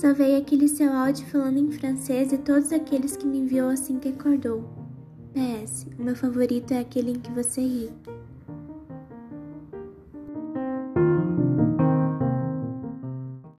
Salvei aquele seu áudio falando em francês e todos aqueles que me enviou assim que acordou. PS, o meu favorito é aquele em que você ri.